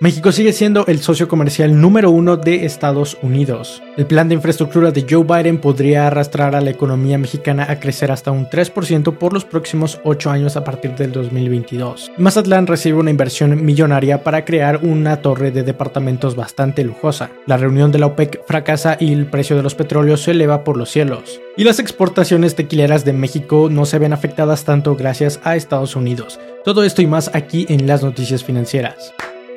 México sigue siendo el socio comercial número uno de Estados Unidos. El plan de infraestructura de Joe Biden podría arrastrar a la economía mexicana a crecer hasta un 3% por los próximos 8 años a partir del 2022. Mazatlán recibe una inversión millonaria para crear una torre de departamentos bastante lujosa. La reunión de la OPEC fracasa y el precio de los petróleos se eleva por los cielos. Y las exportaciones tequileras de México no se ven afectadas tanto gracias a Estados Unidos. Todo esto y más aquí en las noticias financieras.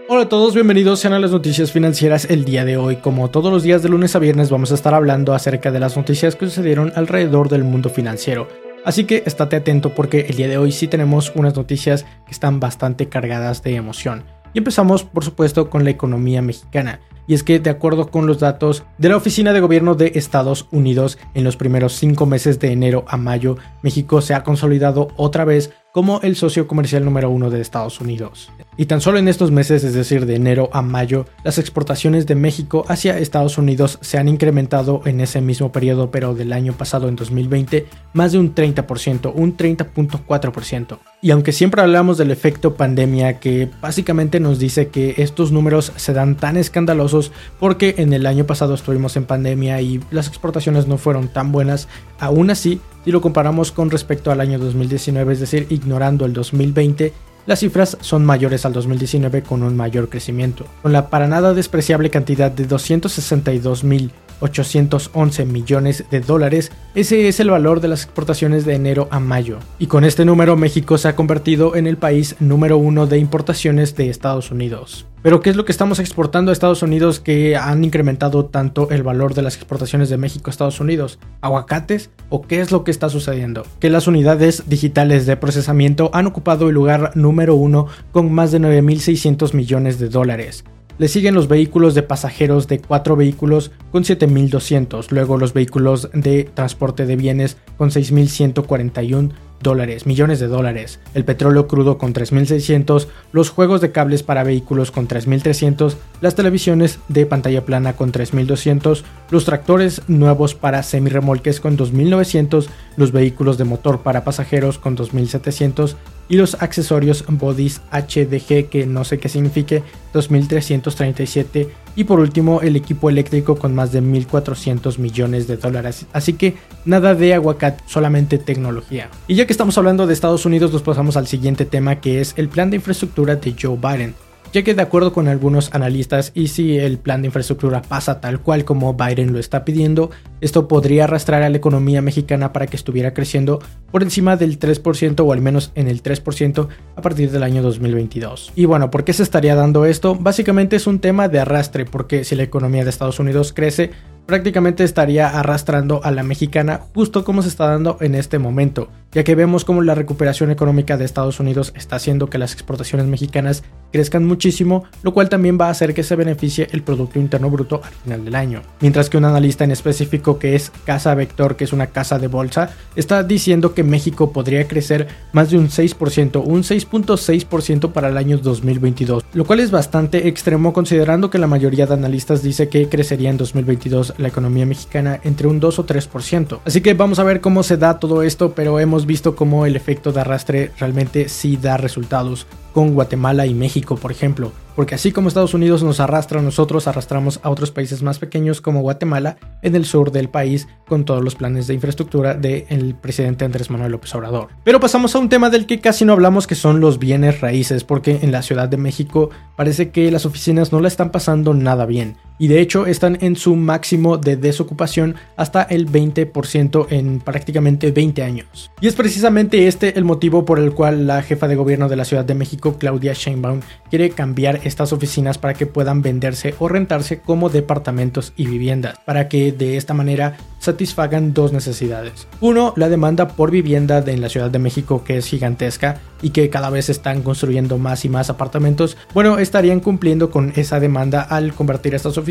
Hola a todos, bienvenidos sean a las noticias financieras el día de hoy. Como todos los días de lunes a viernes vamos a estar hablando acerca de las noticias que sucedieron alrededor del mundo financiero. Así que estate atento porque el día de hoy sí tenemos unas noticias que están bastante cargadas de emoción. Y empezamos por supuesto con la economía mexicana. Y es que de acuerdo con los datos de la Oficina de Gobierno de Estados Unidos, en los primeros cinco meses de enero a mayo, México se ha consolidado otra vez como el socio comercial número uno de Estados Unidos. Y tan solo en estos meses, es decir, de enero a mayo, las exportaciones de México hacia Estados Unidos se han incrementado en ese mismo periodo, pero del año pasado, en 2020, más de un 30%, un 30.4%. Y aunque siempre hablamos del efecto pandemia, que básicamente nos dice que estos números se dan tan escandalosos porque en el año pasado estuvimos en pandemia y las exportaciones no fueron tan buenas, aún así si lo comparamos con respecto al año 2019, es decir, ignorando el 2020, las cifras son mayores al 2019 con un mayor crecimiento, con la para nada despreciable cantidad de 262 mil 811 millones de dólares. Ese es el valor de las exportaciones de enero a mayo. Y con este número México se ha convertido en el país número uno de importaciones de Estados Unidos. Pero ¿qué es lo que estamos exportando a Estados Unidos que han incrementado tanto el valor de las exportaciones de México a Estados Unidos? ¿Aguacates? ¿O qué es lo que está sucediendo? Que las unidades digitales de procesamiento han ocupado el lugar número uno con más de 9.600 millones de dólares. Le siguen los vehículos de pasajeros de 4 vehículos con 7.200, luego los vehículos de transporte de bienes con 6.141 dólares, millones de dólares, el petróleo crudo con 3.600, los juegos de cables para vehículos con 3.300, las televisiones de pantalla plana con 3.200, los tractores nuevos para semirremolques con 2.900, los vehículos de motor para pasajeros con 2.700 y los accesorios bodies HDG que no sé qué signifique 2337 y por último el equipo eléctrico con más de 1400 millones de dólares. Así que nada de aguacate solamente tecnología. Y ya que estamos hablando de Estados Unidos nos pasamos al siguiente tema que es el plan de infraestructura de Joe Biden. Ya que de acuerdo con algunos analistas y si el plan de infraestructura pasa tal cual como Biden lo está pidiendo, esto podría arrastrar a la economía mexicana para que estuviera creciendo por encima del 3% o al menos en el 3% a partir del año 2022. Y bueno, ¿por qué se estaría dando esto? Básicamente es un tema de arrastre porque si la economía de Estados Unidos crece, prácticamente estaría arrastrando a la mexicana justo como se está dando en este momento, ya que vemos como la recuperación económica de Estados Unidos está haciendo que las exportaciones mexicanas crezcan muchísimo, lo cual también va a hacer que se beneficie el Producto Interno Bruto al final del año. Mientras que un analista en específico que es Casa Vector, que es una casa de bolsa, está diciendo que México podría crecer más de un 6%, un 6.6% para el año 2022, lo cual es bastante extremo considerando que la mayoría de analistas dice que crecería en 2022 la economía mexicana entre un 2 o 3%. Así que vamos a ver cómo se da todo esto, pero hemos visto cómo el efecto de arrastre realmente sí da resultados con Guatemala y México, por ejemplo. Porque así como Estados Unidos nos arrastra, nosotros arrastramos a otros países más pequeños como Guatemala en el sur del país con todos los planes de infraestructura del presidente Andrés Manuel López Obrador. Pero pasamos a un tema del que casi no hablamos que son los bienes raíces, porque en la Ciudad de México parece que las oficinas no la están pasando nada bien. Y de hecho están en su máximo de desocupación hasta el 20% en prácticamente 20 años. Y es precisamente este el motivo por el cual la jefa de gobierno de la Ciudad de México, Claudia Sheinbaum, quiere cambiar estas oficinas para que puedan venderse o rentarse como departamentos y viviendas, para que de esta manera satisfagan dos necesidades. Uno, la demanda por vivienda en la Ciudad de México que es gigantesca y que cada vez están construyendo más y más apartamentos. Bueno, estarían cumpliendo con esa demanda al convertir estas oficinas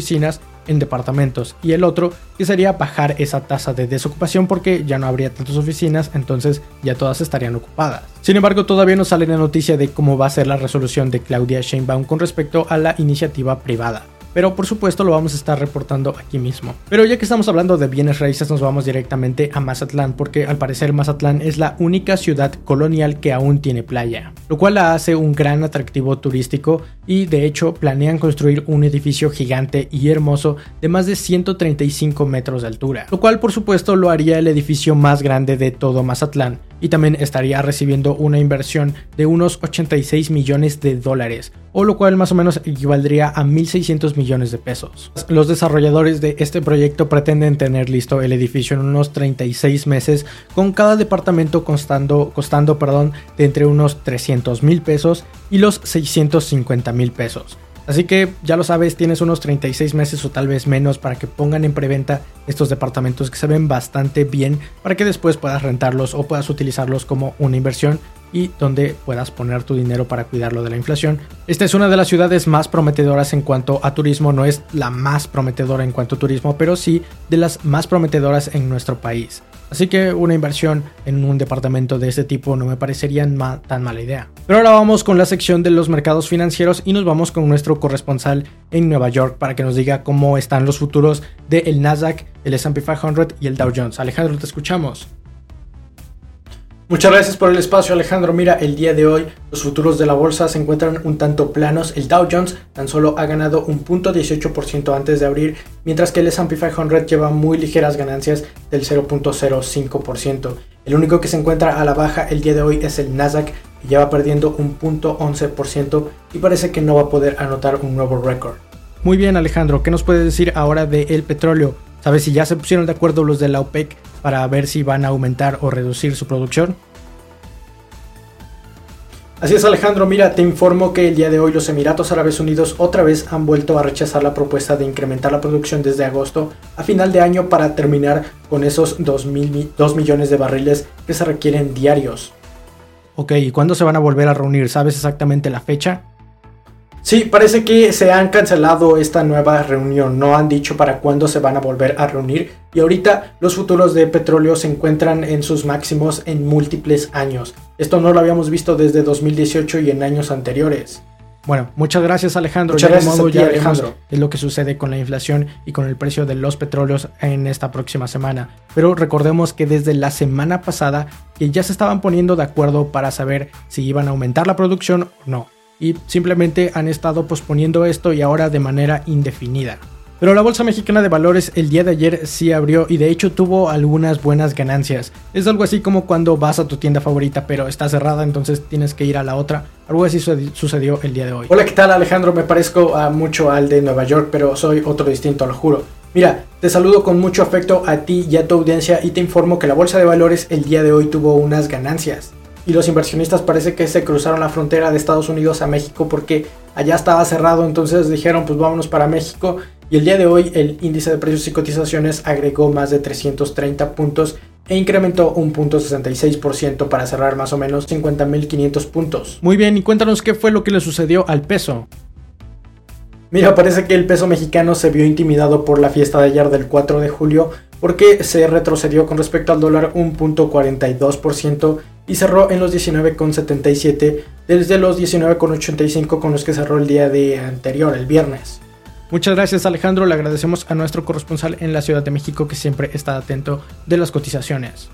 en departamentos. Y el otro, que sería bajar esa tasa de desocupación porque ya no habría tantas oficinas, entonces ya todas estarían ocupadas. Sin embargo, todavía no sale la noticia de cómo va a ser la resolución de Claudia Sheinbaum con respecto a la iniciativa privada pero por supuesto lo vamos a estar reportando aquí mismo. Pero ya que estamos hablando de bienes raíces, nos vamos directamente a Mazatlán, porque al parecer Mazatlán es la única ciudad colonial que aún tiene playa, lo cual la hace un gran atractivo turístico y de hecho planean construir un edificio gigante y hermoso de más de 135 metros de altura, lo cual por supuesto lo haría el edificio más grande de todo Mazatlán y también estaría recibiendo una inversión de unos 86 millones de dólares, o lo cual más o menos equivaldría a 1.600 millones de pesos. Los desarrolladores de este proyecto pretenden tener listo el edificio en unos 36 meses, con cada departamento costando, perdón, de entre unos 300 mil pesos y los 650 mil pesos. Así que ya lo sabes, tienes unos 36 meses o tal vez menos para que pongan en preventa estos departamentos que se ven bastante bien para que después puedas rentarlos o puedas utilizarlos como una inversión y donde puedas poner tu dinero para cuidarlo de la inflación. Esta es una de las ciudades más prometedoras en cuanto a turismo, no es la más prometedora en cuanto a turismo, pero sí de las más prometedoras en nuestro país. Así que una inversión en un departamento de este tipo no me parecería tan mala idea. Pero ahora vamos con la sección de los mercados financieros y nos vamos con nuestro corresponsal en Nueva York para que nos diga cómo están los futuros del Nasdaq, el S&P 500 y el Dow Jones. Alejandro, te escuchamos. Muchas gracias por el espacio Alejandro. Mira, el día de hoy los futuros de la bolsa se encuentran un tanto planos. El Dow Jones tan solo ha ganado un punto 18% antes de abrir, mientras que el S&P 500 lleva muy ligeras ganancias del 0.05%. El único que se encuentra a la baja el día de hoy es el Nasdaq, que lleva perdiendo un punto 11% y parece que no va a poder anotar un nuevo récord. Muy bien Alejandro, ¿qué nos puedes decir ahora del petróleo? ¿Sabes si ya se pusieron de acuerdo los de la OPEC para ver si van a aumentar o reducir su producción? Así es Alejandro, mira, te informo que el día de hoy los Emiratos Árabes Unidos otra vez han vuelto a rechazar la propuesta de incrementar la producción desde agosto a final de año para terminar con esos 2, 2 millones de barriles que se requieren diarios. Ok, ¿y cuándo se van a volver a reunir? ¿Sabes exactamente la fecha? Sí, parece que se han cancelado esta nueva reunión, no han dicho para cuándo se van a volver a reunir y ahorita los futuros de petróleo se encuentran en sus máximos en múltiples años. Esto no lo habíamos visto desde 2018 y en años anteriores. Bueno, muchas gracias Alejandro. Muchas gracias a ti, Alejandro. Es lo que sucede con la inflación y con el precio de los petróleos en esta próxima semana. Pero recordemos que desde la semana pasada que ya se estaban poniendo de acuerdo para saber si iban a aumentar la producción o no y simplemente han estado posponiendo esto y ahora de manera indefinida. Pero la Bolsa Mexicana de Valores el día de ayer sí abrió y de hecho tuvo algunas buenas ganancias. Es algo así como cuando vas a tu tienda favorita pero está cerrada entonces tienes que ir a la otra. Algo así sucedió el día de hoy. Hola, ¿qué tal Alejandro? Me parezco a mucho al de Nueva York pero soy otro distinto, lo juro. Mira, te saludo con mucho afecto a ti y a tu audiencia y te informo que la Bolsa de Valores el día de hoy tuvo unas ganancias y los inversionistas parece que se cruzaron la frontera de Estados Unidos a México porque allá estaba cerrado, entonces dijeron pues vámonos para México y el día de hoy el índice de precios y cotizaciones agregó más de 330 puntos e incrementó un punto 66% para cerrar más o menos 50.500 puntos. Muy bien, y cuéntanos qué fue lo que le sucedió al peso. Mira, parece que el peso mexicano se vio intimidado por la fiesta de ayer del 4 de julio porque se retrocedió con respecto al dólar un punto 42% y cerró en los 19,77 desde los 19,85 con los que cerró el día de anterior, el viernes. Muchas gracias Alejandro, le agradecemos a nuestro corresponsal en la Ciudad de México que siempre está atento de las cotizaciones.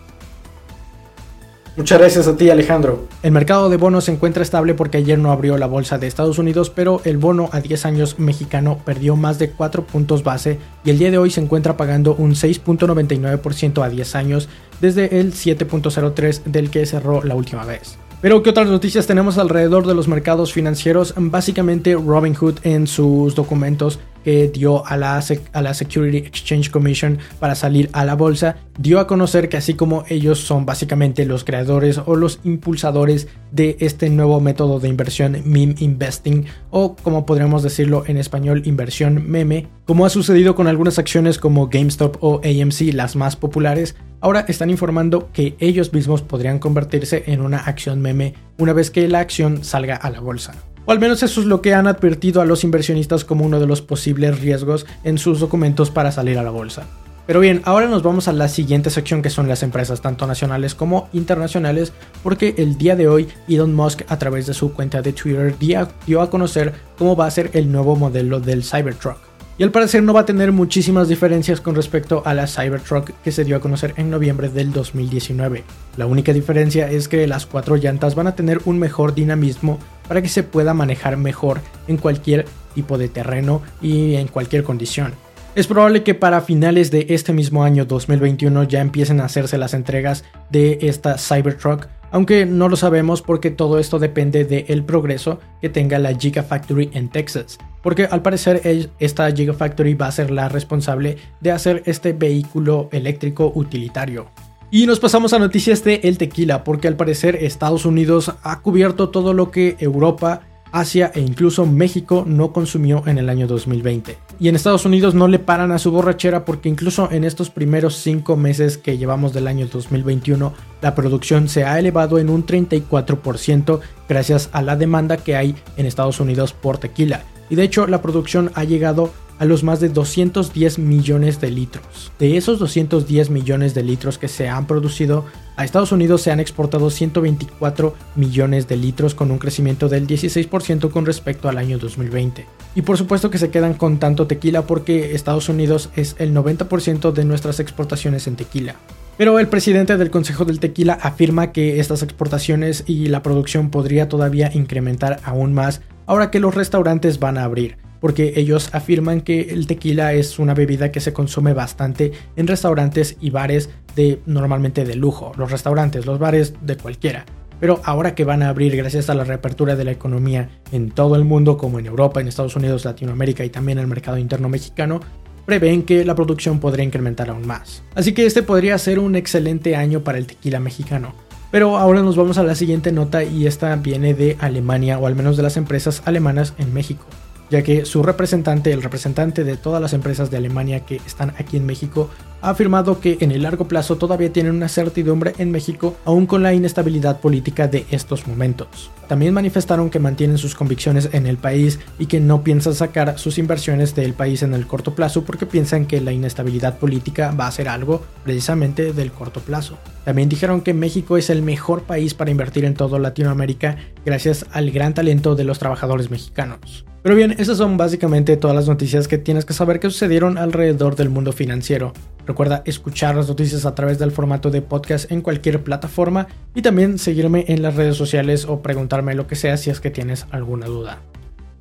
Muchas gracias a ti Alejandro. El mercado de bonos se encuentra estable porque ayer no abrió la bolsa de Estados Unidos, pero el bono a 10 años mexicano perdió más de 4 puntos base y el día de hoy se encuentra pagando un 6.99% a 10 años desde el 7.03 del que cerró la última vez. Pero ¿qué otras noticias tenemos alrededor de los mercados financieros? Básicamente Robinhood en sus documentos que dio a la, a la Security Exchange Commission para salir a la bolsa, dio a conocer que así como ellos son básicamente los creadores o los impulsadores de este nuevo método de inversión meme investing o como podríamos decirlo en español inversión meme, como ha sucedido con algunas acciones como GameStop o AMC, las más populares, ahora están informando que ellos mismos podrían convertirse en una acción meme una vez que la acción salga a la bolsa. O al menos eso es lo que han advertido a los inversionistas como uno de los posibles riesgos en sus documentos para salir a la bolsa. Pero bien, ahora nos vamos a la siguiente sección que son las empresas tanto nacionales como internacionales, porque el día de hoy Elon Musk a través de su cuenta de Twitter dio a conocer cómo va a ser el nuevo modelo del Cybertruck. Y al parecer no va a tener muchísimas diferencias con respecto a la Cybertruck que se dio a conocer en noviembre del 2019. La única diferencia es que las cuatro llantas van a tener un mejor dinamismo para que se pueda manejar mejor en cualquier tipo de terreno y en cualquier condición. Es probable que para finales de este mismo año 2021 ya empiecen a hacerse las entregas de esta Cybertruck, aunque no lo sabemos porque todo esto depende del progreso que tenga la Gigafactory en Texas, porque al parecer esta Gigafactory va a ser la responsable de hacer este vehículo eléctrico utilitario. Y nos pasamos a noticias de el tequila, porque al parecer Estados Unidos ha cubierto todo lo que Europa Asia e incluso México no consumió en el año 2020. Y en Estados Unidos no le paran a su borrachera porque incluso en estos primeros 5 meses que llevamos del año 2021, la producción se ha elevado en un 34% gracias a la demanda que hay en Estados Unidos por tequila. Y de hecho la producción ha llegado a los más de 210 millones de litros. De esos 210 millones de litros que se han producido, a Estados Unidos se han exportado 124 millones de litros con un crecimiento del 16% con respecto al año 2020. Y por supuesto que se quedan con tanto tequila porque Estados Unidos es el 90% de nuestras exportaciones en tequila. Pero el presidente del Consejo del Tequila afirma que estas exportaciones y la producción podría todavía incrementar aún más ahora que los restaurantes van a abrir porque ellos afirman que el tequila es una bebida que se consume bastante en restaurantes y bares de normalmente de lujo, los restaurantes, los bares de cualquiera. Pero ahora que van a abrir gracias a la reapertura de la economía en todo el mundo, como en Europa, en Estados Unidos, Latinoamérica y también el mercado interno mexicano, prevén que la producción podría incrementar aún más. Así que este podría ser un excelente año para el tequila mexicano. Pero ahora nos vamos a la siguiente nota y esta viene de Alemania o al menos de las empresas alemanas en México ya que su representante, el representante de todas las empresas de Alemania que están aquí en México, ha afirmado que en el largo plazo todavía tienen una certidumbre en México, aún con la inestabilidad política de estos momentos. También manifestaron que mantienen sus convicciones en el país y que no piensan sacar sus inversiones del país en el corto plazo porque piensan que la inestabilidad política va a ser algo precisamente del corto plazo. También dijeron que México es el mejor país para invertir en todo Latinoamérica gracias al gran talento de los trabajadores mexicanos. Pero bien, esas son básicamente todas las noticias que tienes que saber que sucedieron alrededor del mundo financiero. Recuerda escuchar las noticias a través del formato de podcast en cualquier plataforma y también seguirme en las redes sociales o preguntarme lo que sea si es que tienes alguna duda.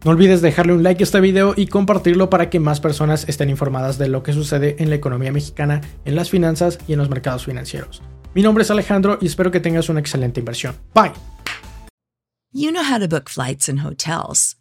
No olvides dejarle un like a este video y compartirlo para que más personas estén informadas de lo que sucede en la economía mexicana, en las finanzas y en los mercados financieros. Mi nombre es Alejandro y espero que tengas una excelente inversión. Bye. You know how to book flights and hotels.